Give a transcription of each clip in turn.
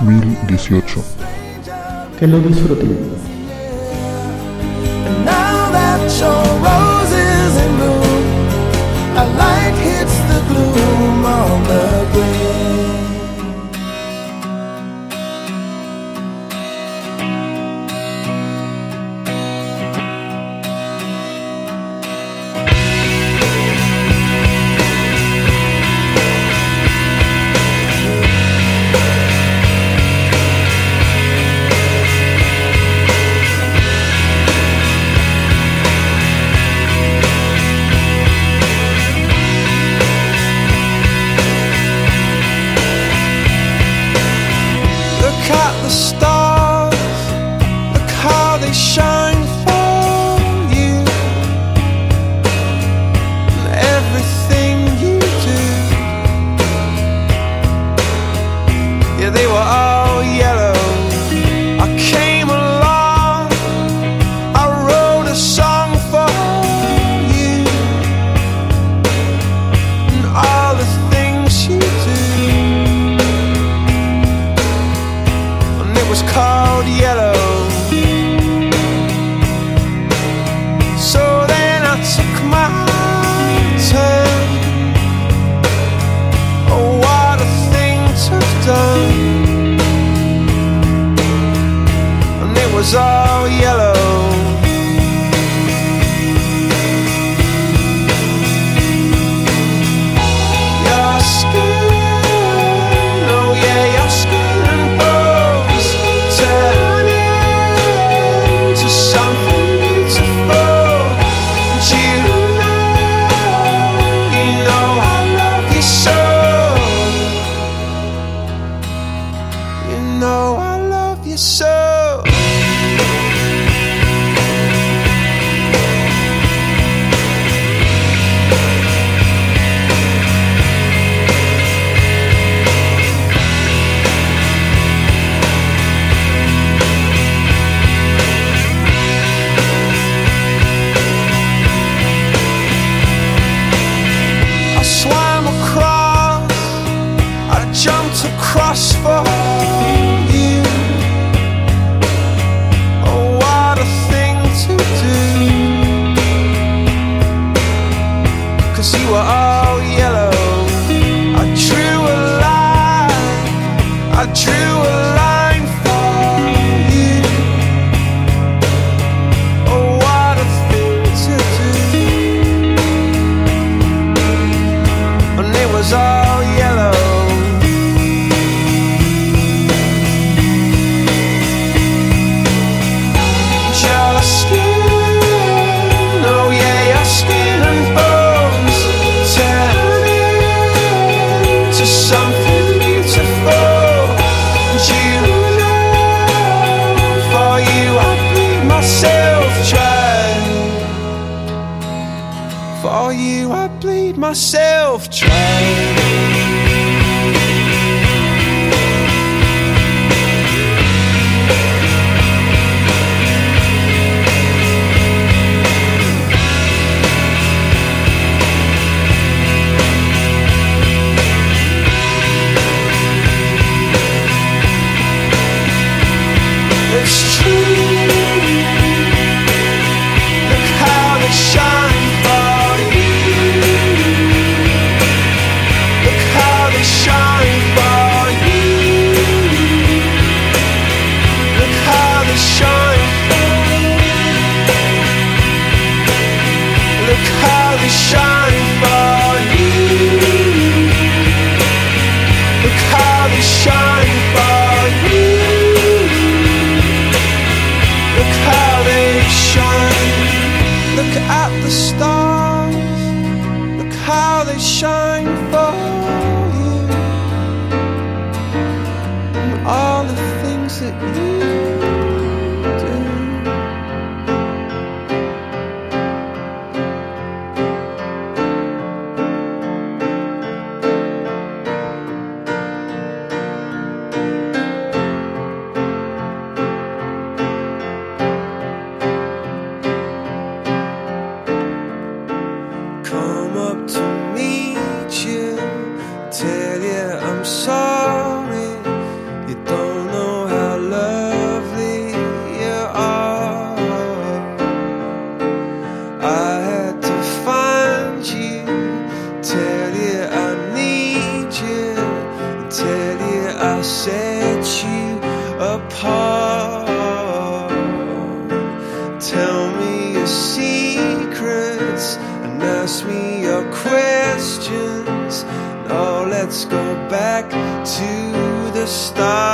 2018. Que lo disfruten. true how they shine for you. And all the things that you Tell me your secrets and ask me your questions. Now let's go back to the start.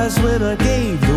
eyes when I gave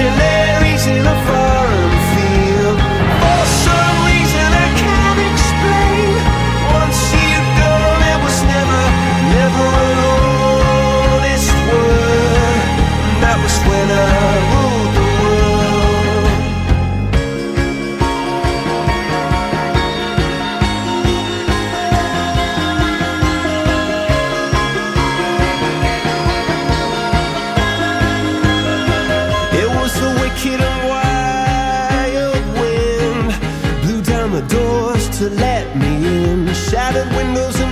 you live.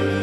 you.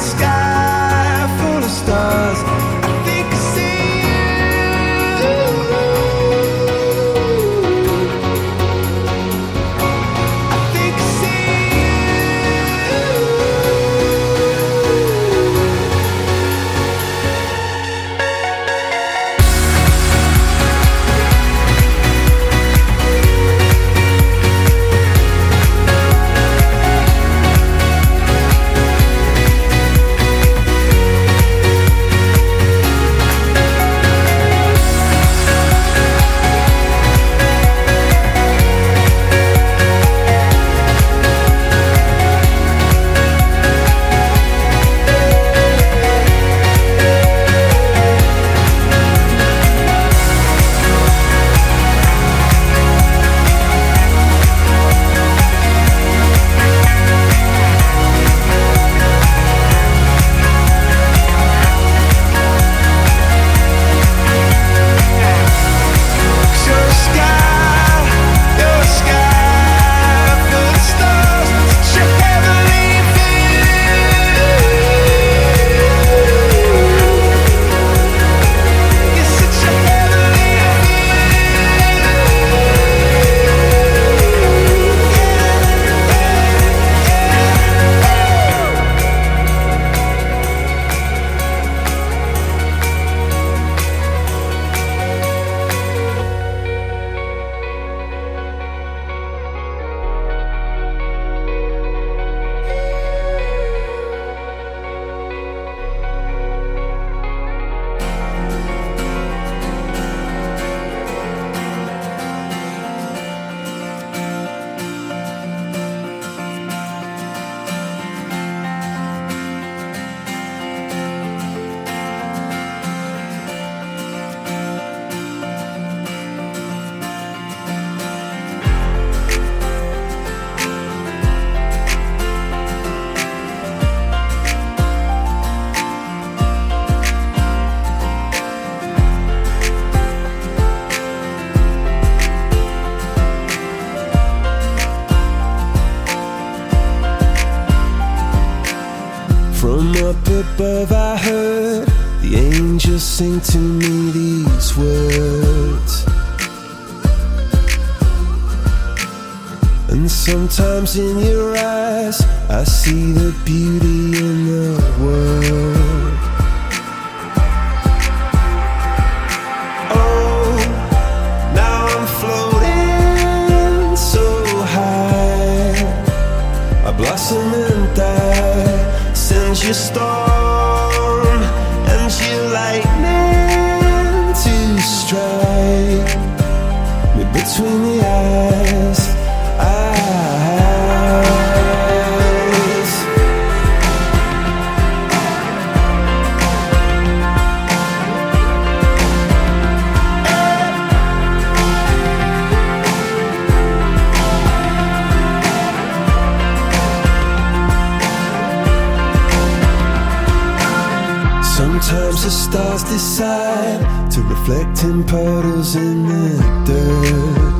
sky. Sometimes in your eyes, I see the beauty in the world. Oh, now I'm floating so high. I blossom and die since you started. Sometimes the stars decide to reflect in puddles in the dirt.